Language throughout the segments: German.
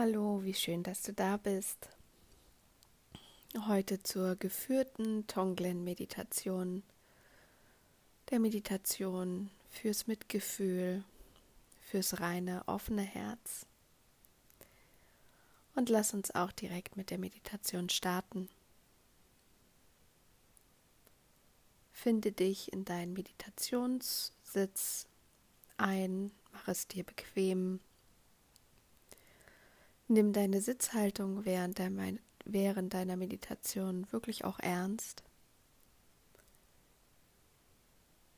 Hallo, wie schön, dass du da bist. Heute zur geführten Tonglen-Meditation. Der Meditation fürs Mitgefühl, fürs reine, offene Herz. Und lass uns auch direkt mit der Meditation starten. Finde dich in deinen Meditationssitz ein, mach es dir bequem Nimm deine Sitzhaltung während, der, während deiner Meditation wirklich auch ernst.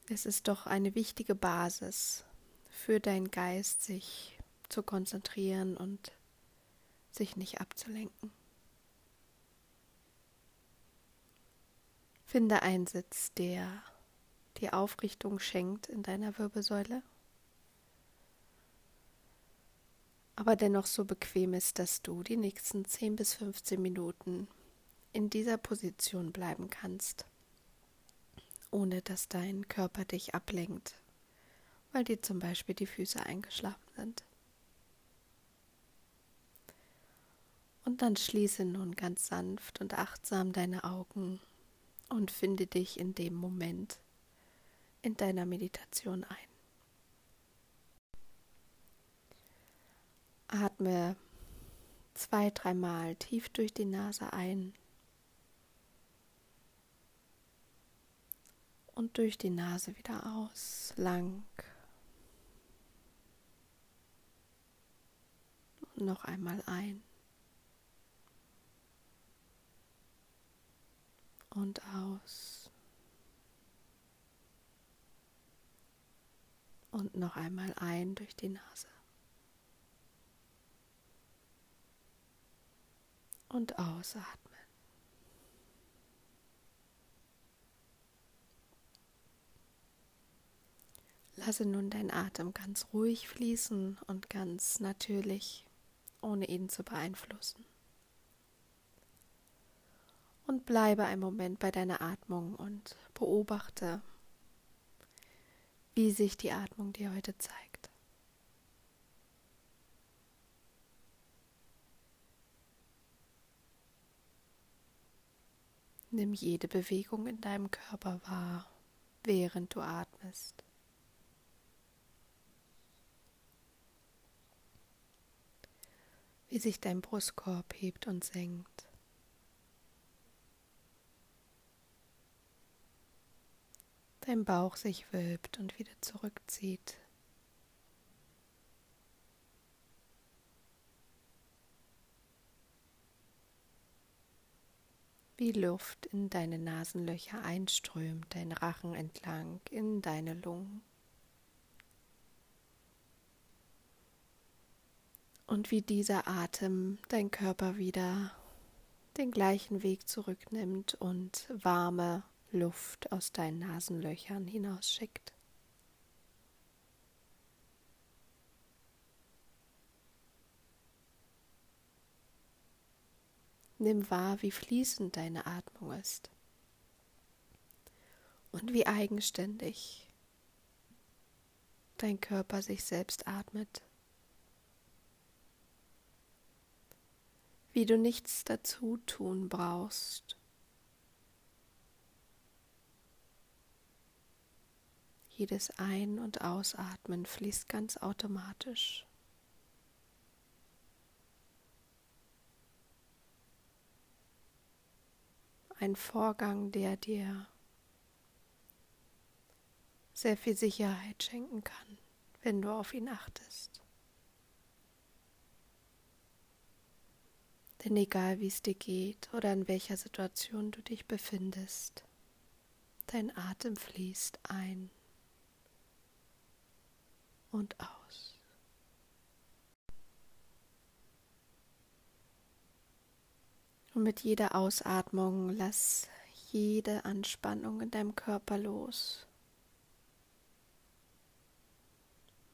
Es ist doch eine wichtige Basis für deinen Geist, sich zu konzentrieren und sich nicht abzulenken. Finde einen Sitz, der die Aufrichtung schenkt in deiner Wirbelsäule. Aber dennoch so bequem ist, dass du die nächsten 10 bis 15 Minuten in dieser Position bleiben kannst, ohne dass dein Körper dich ablenkt, weil dir zum Beispiel die Füße eingeschlafen sind. Und dann schließe nun ganz sanft und achtsam deine Augen und finde dich in dem Moment in deiner Meditation ein. Atme zwei, dreimal tief durch die Nase ein und durch die Nase wieder aus, lang. Und noch einmal ein und aus. Und noch einmal ein durch die Nase. Und ausatmen. Lasse nun deinen Atem ganz ruhig fließen und ganz natürlich, ohne ihn zu beeinflussen. Und bleibe einen Moment bei deiner Atmung und beobachte, wie sich die Atmung dir heute zeigt. Nimm jede Bewegung in deinem Körper wahr, während du atmest. Wie sich dein Brustkorb hebt und senkt. Dein Bauch sich wölbt und wieder zurückzieht. Wie Luft in deine Nasenlöcher einströmt, dein Rachen entlang in deine Lungen. Und wie dieser Atem dein Körper wieder den gleichen Weg zurücknimmt und warme Luft aus deinen Nasenlöchern hinausschickt. Nimm wahr, wie fließend deine Atmung ist und wie eigenständig dein Körper sich selbst atmet. Wie du nichts dazu tun brauchst. Jedes Ein- und Ausatmen fließt ganz automatisch. Ein Vorgang, der dir sehr viel Sicherheit schenken kann, wenn du auf ihn achtest. Denn egal wie es dir geht oder in welcher Situation du dich befindest, dein Atem fließt ein und aus. Und mit jeder Ausatmung lass jede Anspannung in deinem Körper los.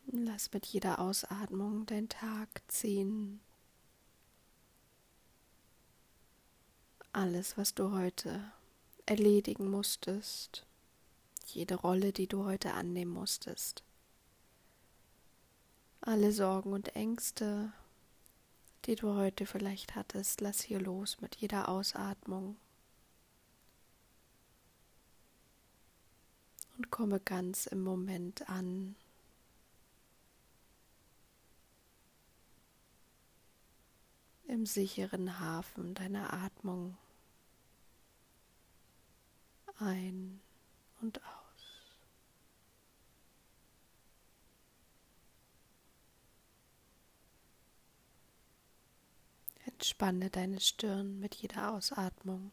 Lass mit jeder Ausatmung deinen Tag ziehen. Alles, was du heute erledigen musstest, jede Rolle, die du heute annehmen musstest, alle Sorgen und Ängste, die du heute vielleicht hattest, lass hier los mit jeder Ausatmung. Und komme ganz im Moment an. Im sicheren Hafen deiner Atmung ein und aus. Entspanne deine Stirn mit jeder Ausatmung.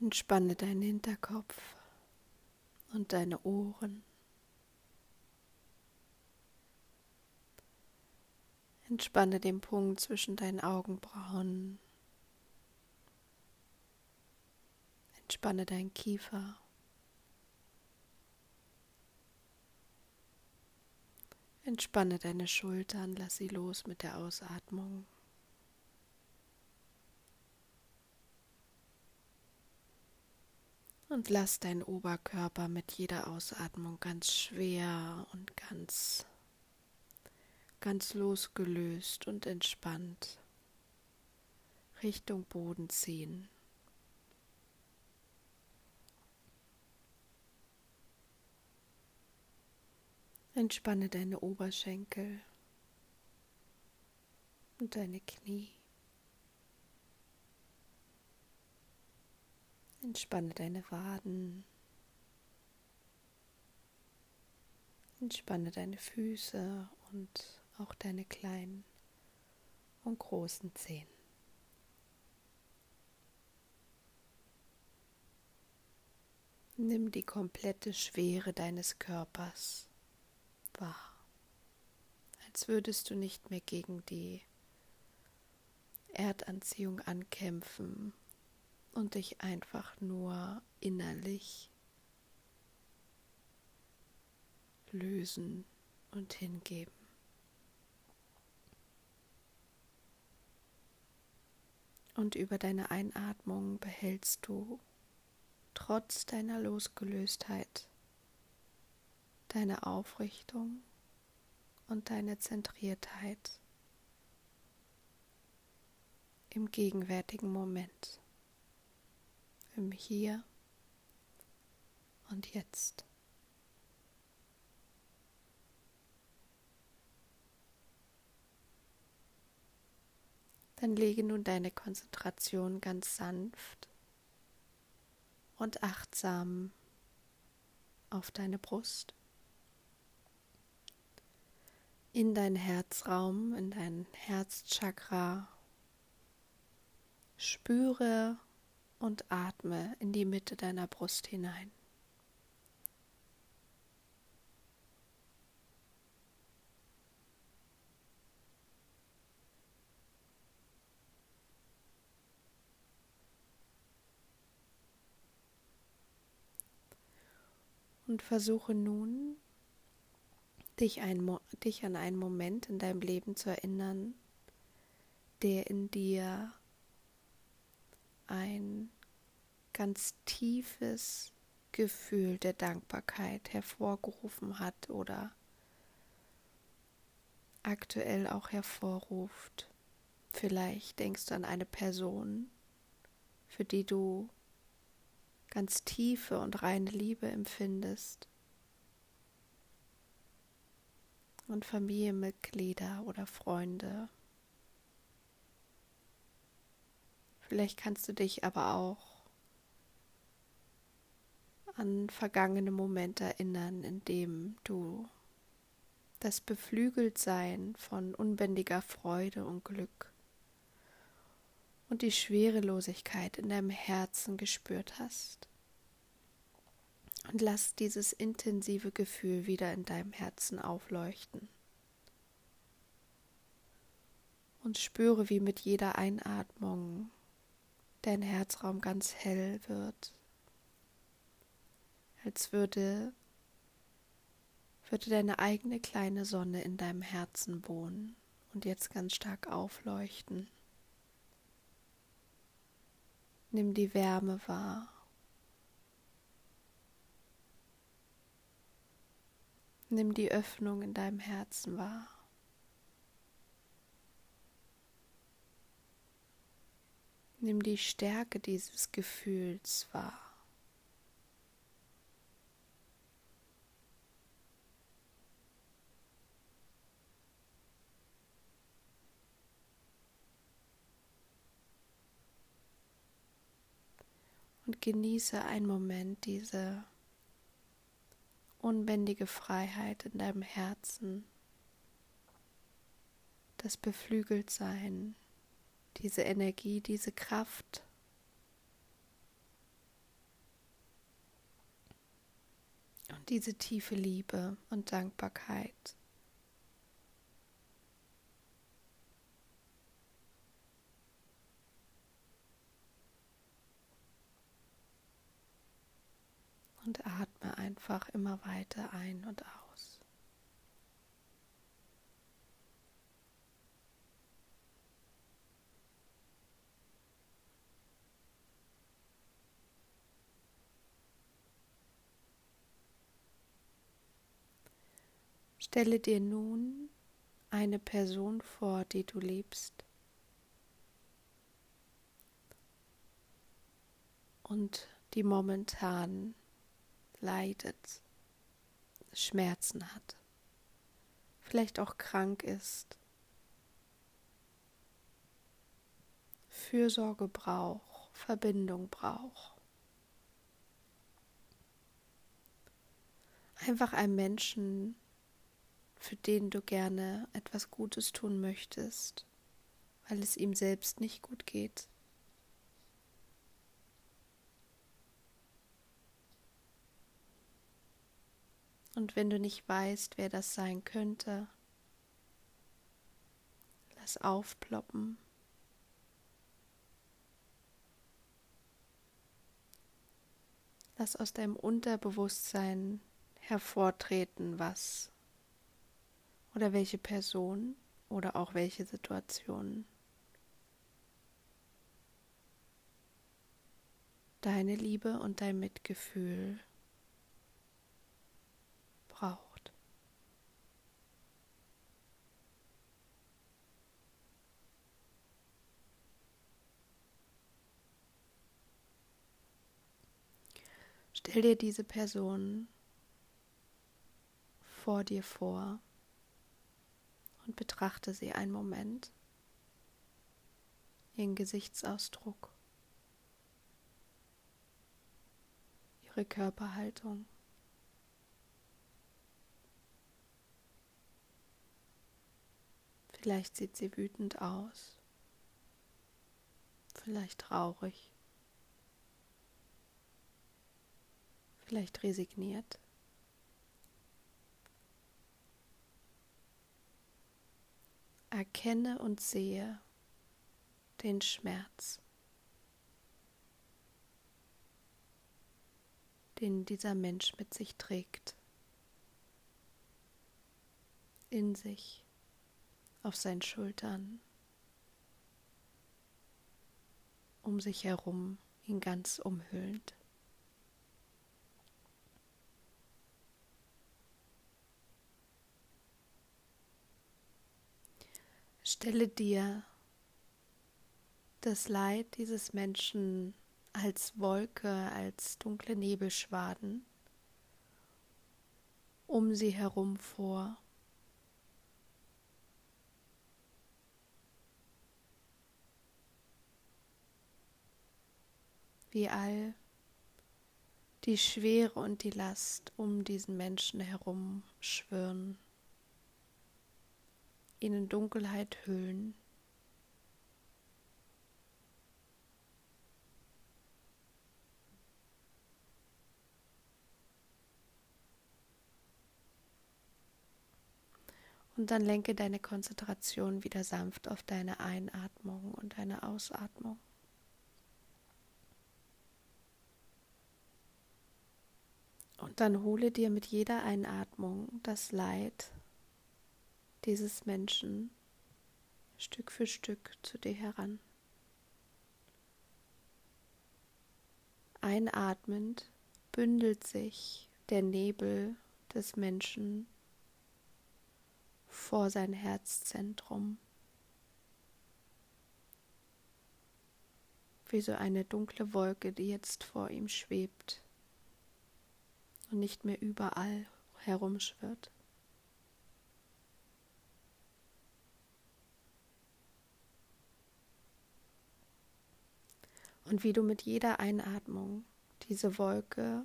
Entspanne deinen Hinterkopf und deine Ohren. Entspanne den Punkt zwischen deinen Augenbrauen. Entspanne deinen Kiefer. Entspanne deine Schultern, lass sie los mit der Ausatmung. Und lass deinen Oberkörper mit jeder Ausatmung ganz schwer und ganz, ganz losgelöst und entspannt Richtung Boden ziehen. Entspanne deine Oberschenkel und deine Knie. Entspanne deine Waden. Entspanne deine Füße und auch deine kleinen und großen Zehen. Nimm die komplette Schwere deines Körpers wahr, als würdest du nicht mehr gegen die Erdanziehung ankämpfen und dich einfach nur innerlich lösen und hingeben. Und über deine Einatmung behältst du trotz deiner Losgelöstheit deine Aufrichtung und deine Zentriertheit im gegenwärtigen Moment, im Hier und Jetzt. Dann lege nun deine Konzentration ganz sanft und achtsam auf deine Brust in deinen Herzraum, in dein Herzchakra. Spüre und atme in die Mitte deiner Brust hinein. Und versuche nun dich, ein, dich an einen Moment in deinem Leben zu erinnern, der in dir ein ganz tiefes Gefühl der Dankbarkeit hervorgerufen hat oder aktuell auch hervorruft. Vielleicht denkst du an eine Person, für die du ganz tiefe und reine Liebe empfindest. Und Familienmitglieder oder Freunde. Vielleicht kannst du dich aber auch an vergangene Momente erinnern, in dem du das Beflügeltsein von unbändiger Freude und Glück und die Schwerelosigkeit in deinem Herzen gespürt hast. Und lass dieses intensive Gefühl wieder in deinem Herzen aufleuchten. Und spüre, wie mit jeder Einatmung dein Herzraum ganz hell wird, als würde, würde deine eigene kleine Sonne in deinem Herzen wohnen und jetzt ganz stark aufleuchten. Nimm die Wärme wahr Nimm die Öffnung in deinem Herzen wahr. Nimm die Stärke dieses Gefühls wahr. Und genieße einen Moment diese unbändige Freiheit in deinem Herzen, das Beflügeltsein, diese Energie, diese Kraft. Und diese tiefe Liebe und Dankbarkeit. Und atme einfach immer weiter ein und aus. Stelle dir nun eine Person vor, die du liebst. Und die momentan leidet, Schmerzen hat, vielleicht auch krank ist, Fürsorge braucht, Verbindung braucht. Einfach ein Menschen, für den du gerne etwas Gutes tun möchtest, weil es ihm selbst nicht gut geht. Und wenn du nicht weißt, wer das sein könnte, lass aufploppen. Lass aus deinem Unterbewusstsein hervortreten, was oder welche Person oder auch welche Situation deine Liebe und dein Mitgefühl braucht. Stell dir diese Person vor dir vor und betrachte sie einen Moment, ihren Gesichtsausdruck, ihre Körperhaltung. Vielleicht sieht sie wütend aus, vielleicht traurig, vielleicht resigniert. Erkenne und sehe den Schmerz, den dieser Mensch mit sich trägt, in sich auf seinen Schultern, um sich herum, ihn ganz umhüllend. Stelle dir das Leid dieses Menschen als Wolke, als dunkle Nebelschwaden um sie herum vor. wie all die Schwere und die Last um diesen Menschen herum schwirren, ihnen Dunkelheit hüllen. Und dann lenke deine Konzentration wieder sanft auf deine Einatmung und deine Ausatmung. Und dann hole dir mit jeder Einatmung das Leid dieses Menschen Stück für Stück zu dir heran. Einatmend bündelt sich der Nebel des Menschen vor sein Herzzentrum. Wie so eine dunkle Wolke, die jetzt vor ihm schwebt und nicht mehr überall herumschwirrt. Und wie du mit jeder Einatmung diese Wolke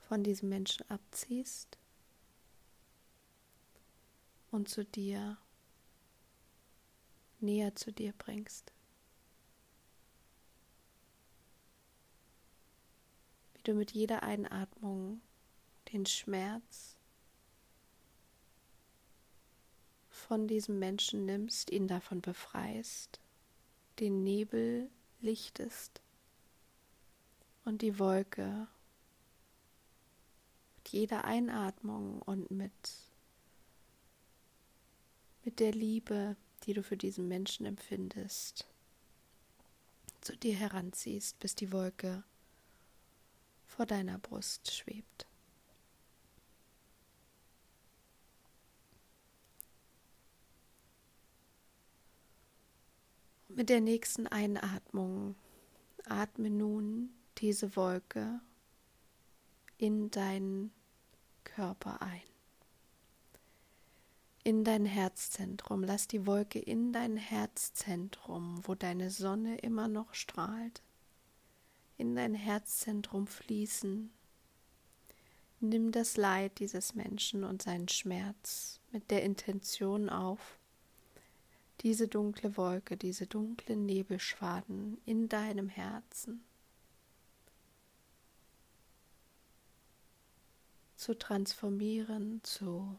von diesem Menschen abziehst und zu dir, näher zu dir bringst. Wie du mit jeder Einatmung den Schmerz von diesem Menschen nimmst, ihn davon befreist, den Nebel lichtest und die Wolke mit jeder Einatmung und mit, mit der Liebe, die du für diesen Menschen empfindest, zu dir heranziehst, bis die Wolke vor deiner Brust schwebt. Mit der nächsten Einatmung atme nun diese Wolke in deinen Körper ein. In dein Herzzentrum. Lass die Wolke in dein Herzzentrum, wo deine Sonne immer noch strahlt, in dein Herzzentrum fließen. Nimm das Leid dieses Menschen und seinen Schmerz mit der Intention auf, diese dunkle Wolke, diese dunklen Nebelschwaden in deinem Herzen zu transformieren, zu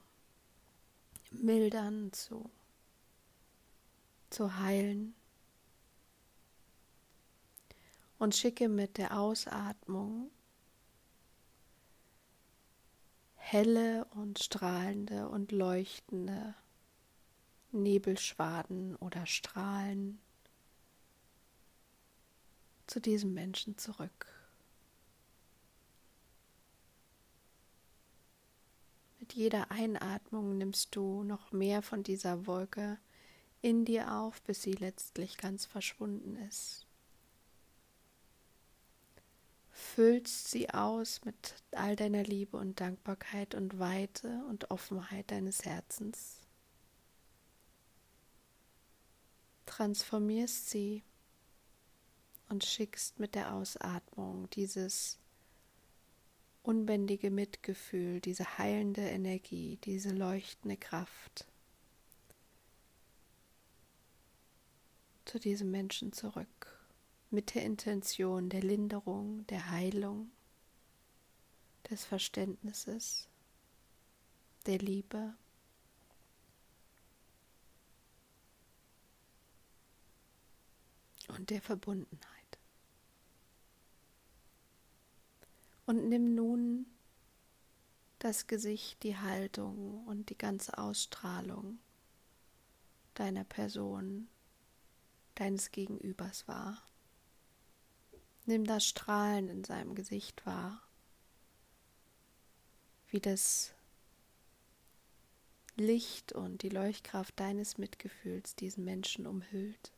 mildern, zu, zu heilen. Und schicke mit der Ausatmung helle und strahlende und leuchtende Nebelschwaden oder Strahlen zu diesem Menschen zurück. Mit jeder Einatmung nimmst du noch mehr von dieser Wolke in dir auf, bis sie letztlich ganz verschwunden ist. Füllst sie aus mit all deiner Liebe und Dankbarkeit und Weite und Offenheit deines Herzens. Transformierst sie und schickst mit der Ausatmung dieses unbändige Mitgefühl, diese heilende Energie, diese leuchtende Kraft zu diesem Menschen zurück, mit der Intention der Linderung, der Heilung, des Verständnisses, der Liebe. Und der Verbundenheit. Und nimm nun das Gesicht, die Haltung und die ganze Ausstrahlung deiner Person, deines Gegenübers wahr. Nimm das Strahlen in seinem Gesicht wahr, wie das Licht und die Leuchtkraft deines Mitgefühls diesen Menschen umhüllt,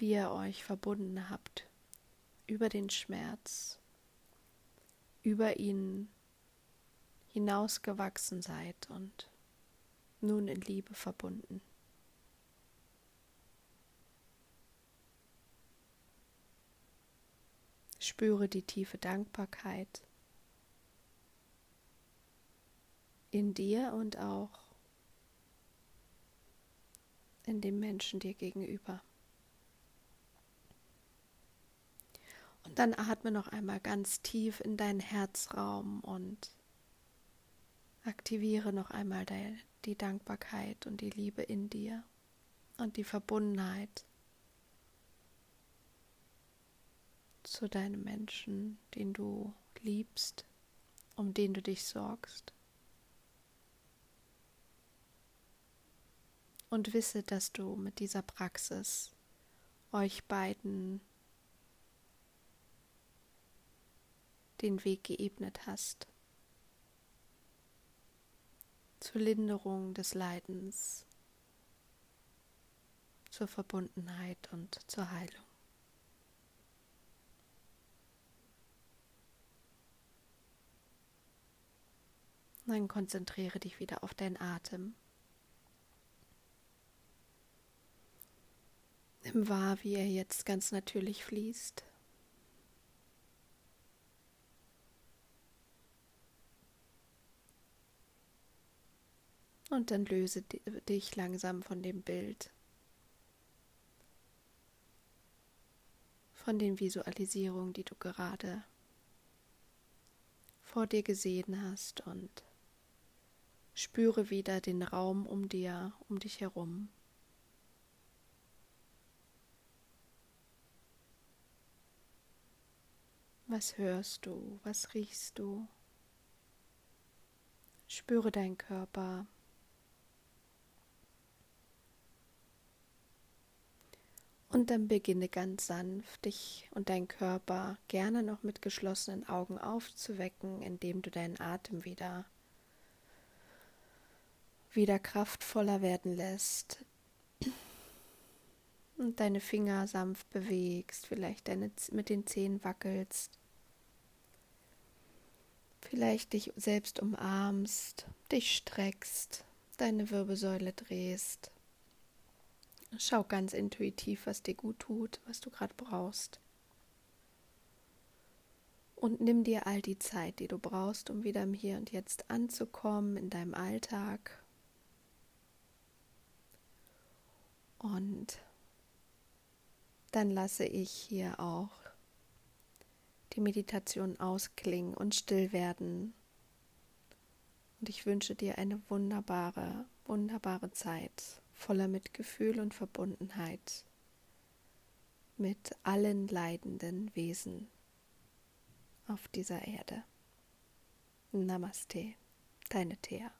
wie ihr euch verbunden habt über den Schmerz, über ihn hinausgewachsen seid und nun in Liebe verbunden. Spüre die tiefe Dankbarkeit in dir und auch in dem Menschen dir gegenüber. Und dann atme noch einmal ganz tief in deinen Herzraum und aktiviere noch einmal die Dankbarkeit und die Liebe in dir und die Verbundenheit zu deinem Menschen, den du liebst, um den du dich sorgst. Und wisse, dass du mit dieser Praxis euch beiden den Weg geebnet hast. zur Linderung des Leidens, zur Verbundenheit und zur Heilung. Dann konzentriere dich wieder auf deinen Atem. Nimm wahr, wie er jetzt ganz natürlich fließt. Und dann löse dich langsam von dem Bild, von den Visualisierungen, die du gerade vor dir gesehen hast und spüre wieder den Raum um dir, um dich herum. Was hörst du? Was riechst du? Spüre deinen Körper. Und dann beginne ganz sanft, dich und dein Körper gerne noch mit geschlossenen Augen aufzuwecken, indem du deinen Atem wieder, wieder kraftvoller werden lässt. Und deine Finger sanft bewegst, vielleicht deine, mit den Zehen wackelst, vielleicht dich selbst umarmst, dich streckst, deine Wirbelsäule drehst Schau ganz intuitiv, was dir gut tut, was du gerade brauchst. Und nimm dir all die Zeit, die du brauchst, um wieder im Hier und Jetzt anzukommen in deinem Alltag. Und dann lasse ich hier auch die Meditation ausklingen und still werden. Und ich wünsche dir eine wunderbare, wunderbare Zeit voller Mitgefühl und Verbundenheit mit allen leidenden Wesen auf dieser Erde. Namaste, deine Thea.